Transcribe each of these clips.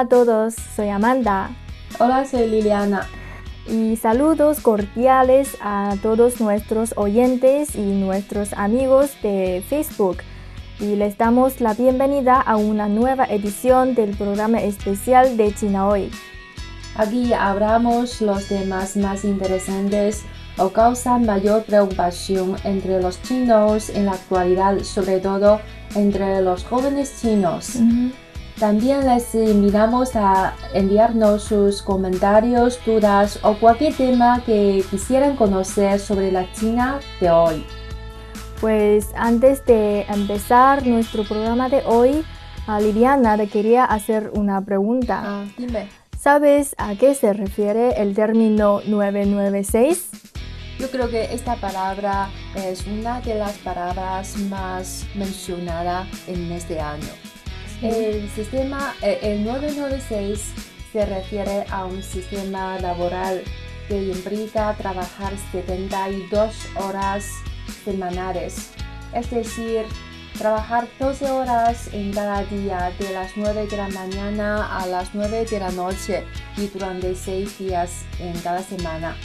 Hola a todos, soy Amanda Hola, soy Liliana. y saludos cordiales a todos nuestros oyentes y nuestros amigos de Facebook. Y les damos la bienvenida a una nueva edición del programa especial de China Hoy. Aquí hablamos los temas más interesantes o causan mayor preocupación entre los chinos en la actualidad, sobre todo entre los jóvenes chinos. También les invitamos a enviarnos sus comentarios, dudas o cualquier tema que quisieran conocer sobre la China de hoy. Pues antes de empezar nuestro programa de hoy, a Liliana te quería hacer una pregunta. Ah, dime. ¿Sabes a qué se refiere el término 996? Yo creo que esta palabra es una de las palabras más mencionadas en este año. El sistema, eh, el 996 se refiere a un sistema laboral que implica trabajar 72 horas semanales, es decir, trabajar 12 horas en cada día de las 9 de la mañana a las 9 de la noche y durante 6 días en cada semana.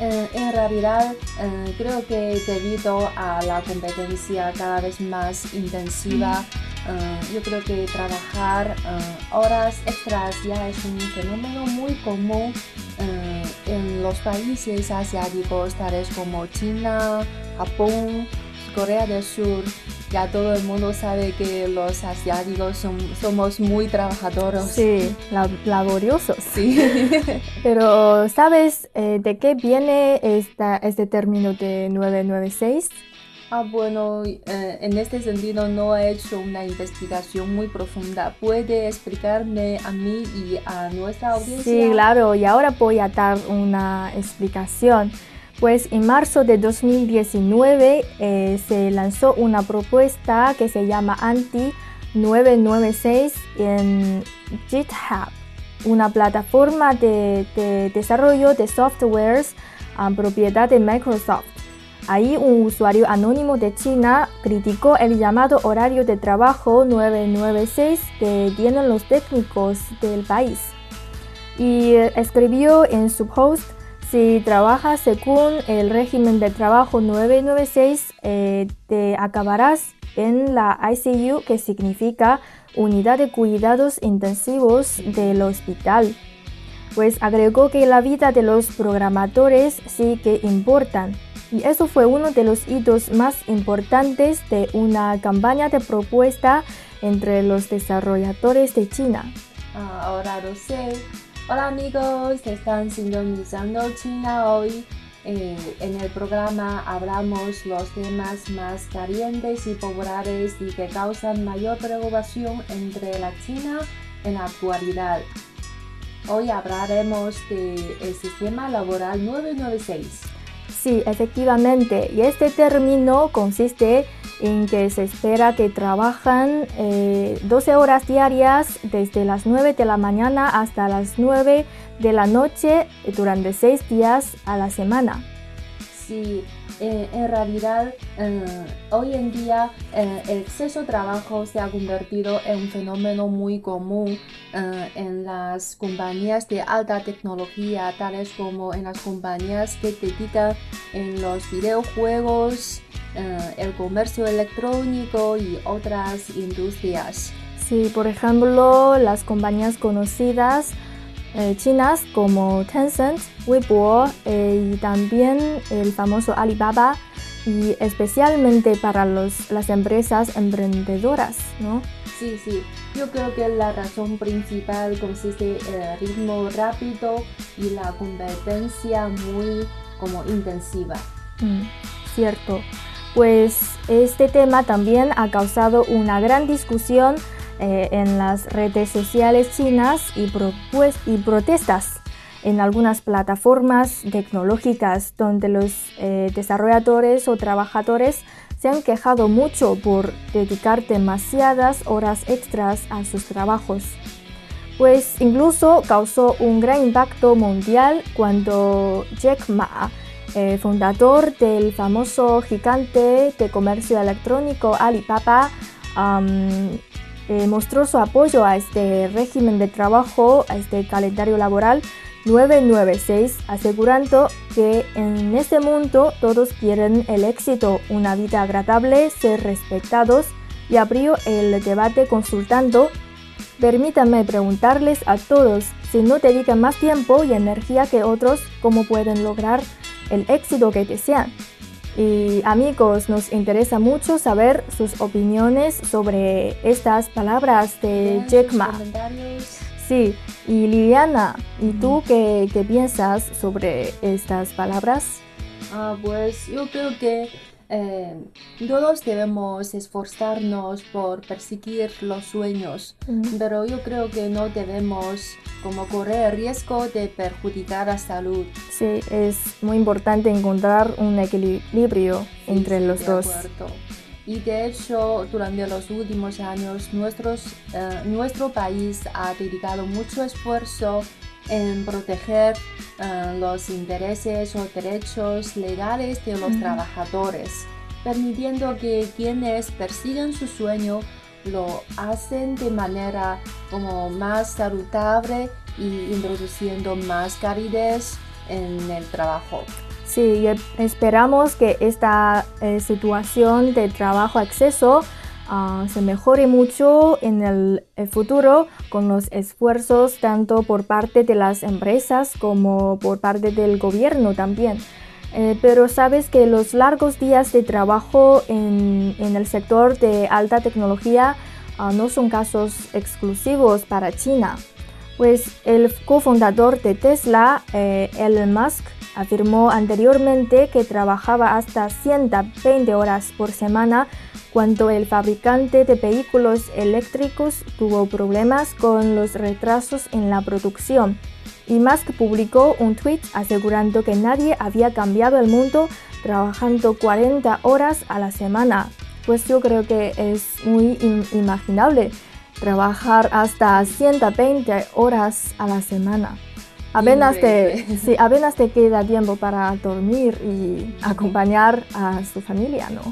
Eh, en realidad, eh, creo que debido a la competencia cada vez más intensiva, eh, yo creo que trabajar eh, horas extras ya es un fenómeno muy común eh, en los países asiáticos, tales como China, Japón, Corea del Sur. Ya todo el mundo sabe que los asiáticos son- somos muy trabajadores. Sí, lab- laboriosos. Sí. Pero ¿sabes eh, de qué viene esta, este término de 996? Ah, bueno, eh, en este sentido no he hecho una investigación muy profunda. ¿Puede explicarme a mí y a nuestra audiencia? Sí, claro, y ahora voy a dar una explicación. Pues en marzo de 2019 eh, se lanzó una propuesta que se llama Anti 996 en GitHub, una plataforma de, de desarrollo de softwares a propiedad de Microsoft. Ahí un usuario anónimo de China criticó el llamado horario de trabajo 996 que tienen los técnicos del país y escribió en su post, si trabajas según el régimen de trabajo 996, eh, te acabarás en la ICU, que significa Unidad de Cuidados Intensivos del hospital. Pues agregó que la vida de los programadores sí que importan. Y eso fue uno de los hitos más importantes de una campaña de propuesta entre los desarrolladores de China. Ah, ahora lo sé. Hola amigos, están sintonizando China hoy. Eh, en el programa hablamos los temas más calientes y populares y que causan mayor preocupación entre la China en la actualidad. Hoy hablaremos del sistema laboral 996. Sí, efectivamente. Y este término consiste en que se espera que trabajan eh, 12 horas diarias desde las 9 de la mañana hasta las 9 de la noche durante 6 días a la semana. Sí, eh, en realidad eh, hoy en día eh, el exceso de trabajo se ha convertido en un fenómeno muy común eh, en las compañías de alta tecnología, tales como en las compañías que dedican en los videojuegos, eh, el comercio electrónico y otras industrias. Sí, por ejemplo, las compañías conocidas eh, chinas como Tencent, Weibo eh, y también el famoso Alibaba y especialmente para los, las empresas emprendedoras, ¿no? Sí, sí. Yo creo que la razón principal consiste en el ritmo rápido y la competencia muy como intensiva. Mm, cierto. Pues este tema también ha causado una gran discusión eh, en las redes sociales chinas y, y protestas en algunas plataformas tecnológicas donde los eh, desarrolladores o trabajadores se han quejado mucho por dedicar demasiadas horas extras a sus trabajos. Pues incluso causó un gran impacto mundial cuando Jack Ma, eh, fundador del famoso gigante de comercio electrónico Alibaba, eh, mostró su apoyo a este régimen de trabajo, a este calendario laboral 996, asegurando que en este mundo todos quieren el éxito, una vida agradable, ser respetados y abrió el debate consultando. Permítanme preguntarles a todos si no dedican más tiempo y energía que otros, cómo pueden lograr el éxito que desean. Y amigos, nos interesa mucho saber sus opiniones sobre estas palabras de Jack Ma. Sí, y Liliana, ¿y tú qué, qué piensas sobre estas palabras? Ah, pues yo creo que eh, todos debemos esforzarnos por perseguir los sueños, pero yo creo que no debemos como correr el riesgo de perjudicar la salud. Sí, es muy importante encontrar un equilibrio entre los dos. Y de hecho, durante los últimos años, nuestros, eh, nuestro país ha dedicado mucho esfuerzo en proteger eh, los intereses o derechos legales de los trabajadores, permitiendo que quienes persiguen su sueño lo hacen de manera como más saludable y introduciendo más calidez en el trabajo. Sí, esperamos que esta eh, situación de trabajo acceso ah, se mejore mucho en el, futuro con los esfuerzos tanto por parte de las empresas como por parte del gobierno también. Eh, pero sabes que los largos días de trabajo en, el sector de alta tecnología ah, no son casos exclusivos para China. Pues el cofundador de Tesla, eh, Elon Musk, Afirmó anteriormente que trabajaba hasta 120 horas por semana cuando el fabricante de vehículos eléctricos tuvo problemas con los retrasos en la producción. Y Musk publicó un tweet asegurando que nadie había cambiado el mundo trabajando 40 horas a la semana. Pues yo creo que es muy inimaginable trabajar hasta 120 horas a la semana. Apenas te, sí, apenas te queda tiempo para dormir y acompañar a su familia, ¿no?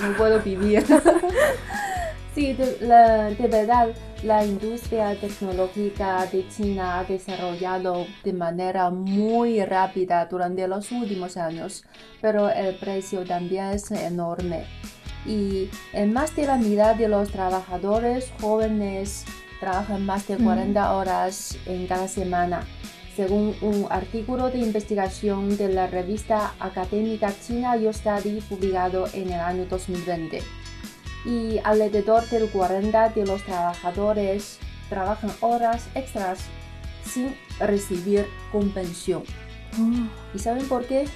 No puedo vivir. sí, de, verdad, la industria tecnológica de China ha desarrollado de manera muy rápida durante los últimos años, pero el precio también es enorme. Y en más de la mitad de los trabajadores jóvenes trabajan más de 40 horas en cada semana según un artículo de investigación de la revista académica china YouStudy publicado en el año 2020. Y alrededor del 40 de los trabajadores trabajan horas extras sin recibir compensación. Oh. ¿Y saben por qué?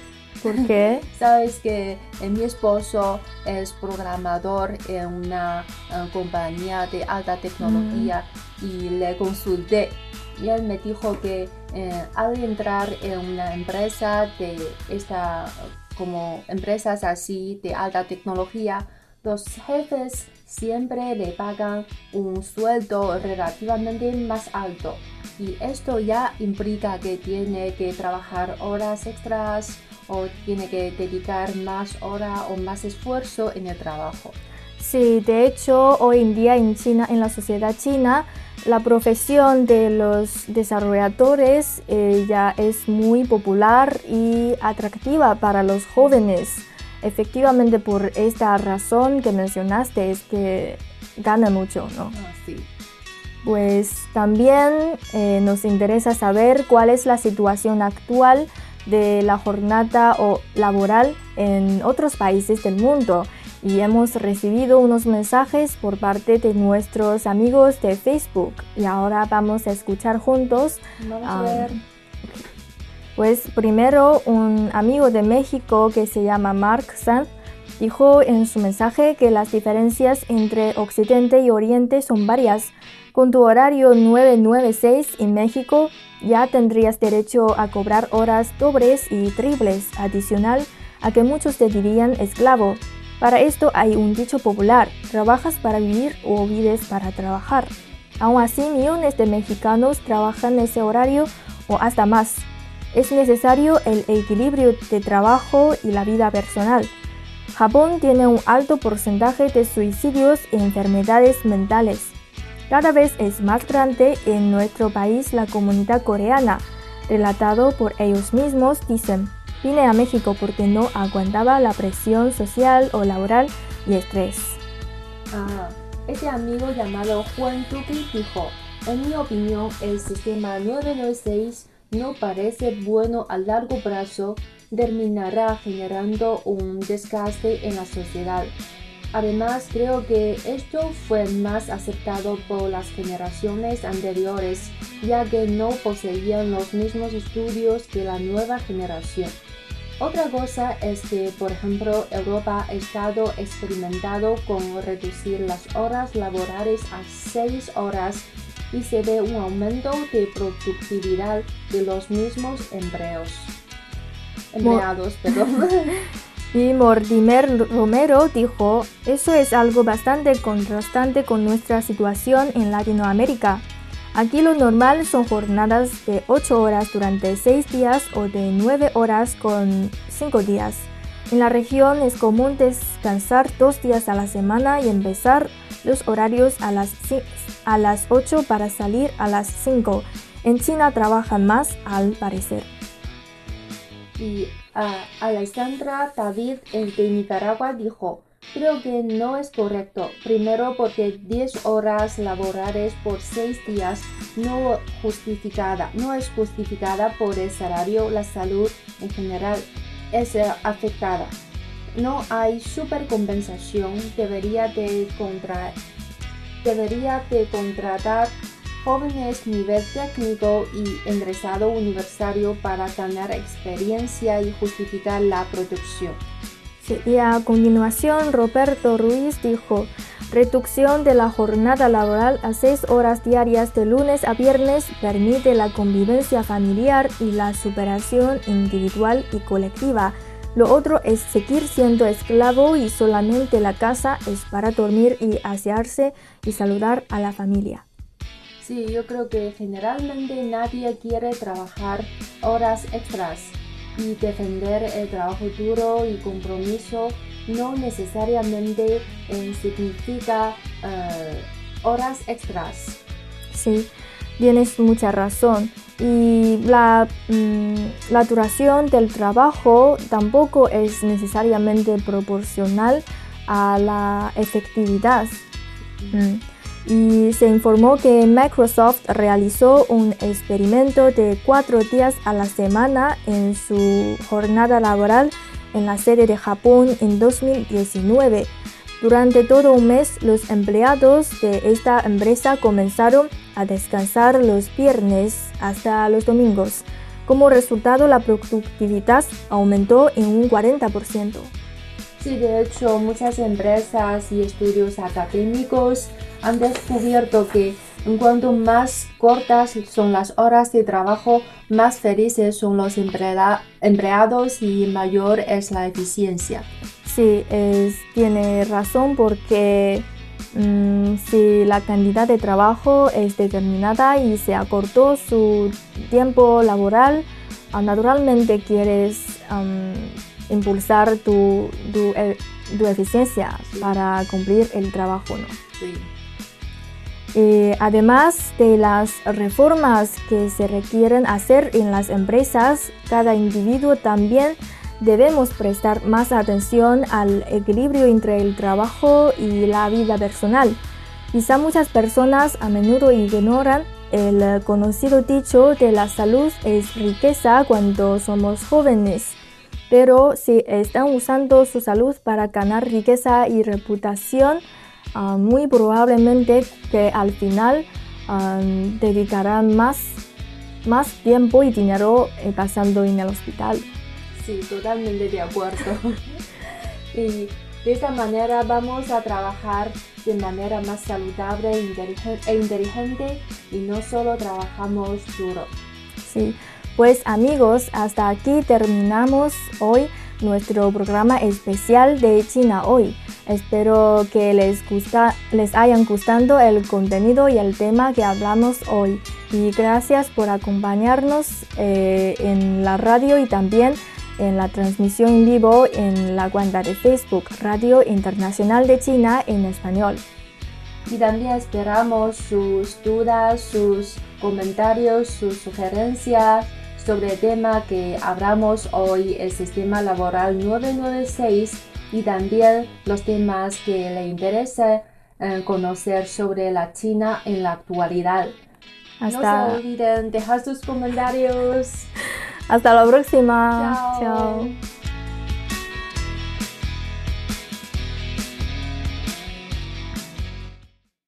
¿Por qué? Sabes que eh, mi esposo es programador en una eh, compañía de alta tecnología mm. y le consulté y él me dijo que eh, al entrar en una empresa de esta, como empresas así de alta tecnología, los jefes siempre le pagan un sueldo relativamente más alto y esto ya implica que tiene que trabajar horas extras o tiene que dedicar más hora o más esfuerzo en el trabajo. Sí, de hecho, hoy en día en China, en la sociedad china, la profesión de los desarrolladores eh, ya es muy popular y atractiva para los jóvenes. Efectivamente, por esta razón que mencionaste, es que gana mucho, ¿no? Ah, sí. Pues también eh, nos interesa saber cuál es la situación actual de la jornada o laboral en otros países del mundo y hemos recibido unos mensajes por parte de nuestros amigos de Facebook y ahora vamos a escuchar juntos. Vamos a ver. Pues primero un amigo de México que se llama Mark Sanz dijo en su mensaje que las diferencias entre Occidente y Oriente son varias. Con tu horario 996 en México ya tendrías derecho a cobrar horas dobles y triples adicional a que muchos te dirían esclavo. Para esto hay un dicho popular, trabajas para vivir o vives para trabajar. Aún así, millones de mexicanos trabajan ese horario o hasta más. Es necesario el equilibrio de trabajo y la vida personal. Japón tiene un alto porcentaje de suicidios y enfermedades mentales. Cada vez es más grande en nuestro país la comunidad coreana. Relatado por ellos mismos, dicen. Vine a México porque no aguantaba la presión social o laboral y estrés. Ah, este amigo llamado Juan Tuki dijo, en mi opinión el sistema 996 no parece bueno a largo plazo, terminará generando un desgaste en la sociedad. Además, creo que esto fue más aceptado por las generaciones anteriores, ya que no poseían los mismos estudios que la nueva generación. Otra cosa es que, por ejemplo, Europa ha estado experimentado con reducir las horas laborales a 6 horas y se ve un aumento de productividad de los mismos empleos. Empleados, perdón. Y Mortimer Romero dijo, eso es algo bastante contrastante con nuestra situación en Latinoamérica. Aquí lo normal son jornadas de 8 horas durante 6 días o de 9 horas con 5 días. En la región es común descansar 2 días a la semana y empezar los horarios a las, a las 8 para salir a las 5. En China trabajan más al parecer. Y uh, Alexandra David de Nicaragua dijo, Creo que no es correcto. Primero porque 10 horas laborales por 6 días no justificada, no es justificada por el salario, la salud en general es afectada. No hay supercompensación, debería de, contra, debería de contratar jóvenes nivel técnico y ingresado universitario para ganar experiencia y justificar la producción. Y a continuación, Roberto Ruiz dijo, reducción de la jornada laboral a seis horas diarias de lunes a viernes permite la convivencia familiar y la superación individual y colectiva. Lo otro es seguir siendo esclavo y solamente la casa es para dormir y asearse y saludar a la familia. Sí, yo creo que generalmente nadie quiere trabajar horas extras y defender el trabajo duro y compromiso no necesariamente eh, significa eh, horas extras. Sí, tienes mucha razón. Y la, mm, la, duración del trabajo tampoco es necesariamente proporcional a la efectividad. Mm y se informó que Microsoft realizó un experimento de cuatro días a la semana en su jornada laboral en la sede de Japón en 2019. Durante todo un mes, los empleados de esta empresa comenzaron a descansar los viernes hasta los domingos. Como resultado, la productividad aumentó en un 40%. Sí, de hecho, muchas empresas y estudios académicos han descubierto que cuanto más cortas son las horas de trabajo, más felices son los empleados y mayor es la eficiencia. Sí, tiene razón porque mm, si la cantidad de trabajo es determinada y se acortó su tiempo laboral, ah, naturalmente quieres impulsar tu, tu, eh, eficiencia para cumplir el trabajo. ¿no? Sí. Eh, además de las reformas que se requieren hacer en las empresas, cada individuo también debemos prestar más atención al equilibrio entre el trabajo y la vida personal. Quizá muchas personas a menudo ignoran el conocido dicho de la salud es riqueza cuando somos jóvenes. Pero si están usando su salud para ganar riqueza y reputación, ah, muy probablemente que al final ah, dedicarán más, más tiempo y dinero eh, pasando en el hospital. Sí, totalmente de acuerdo. y de esta manera vamos a trabajar de manera más saludable e inteligente y no solo trabajamos duro. Sí, pues amigos, hasta aquí terminamos hoy nuestro programa especial de China hoy. Espero que les, gusta, les hayan gustado el contenido y el tema que hablamos hoy. Y gracias por acompañarnos eh, en la radio y también en la transmisión en vivo en la cuenta de Facebook Radio Internacional de China en español. Y también esperamos sus dudas, sus comentarios, sus sugerencias sobre el tema que hablamos hoy, el sistema laboral 996 y también los temas que le interesa eh, conocer sobre la China en la actualidad. Hasta... No se olviden dejar sus comentarios. Hasta la próxima. Chao.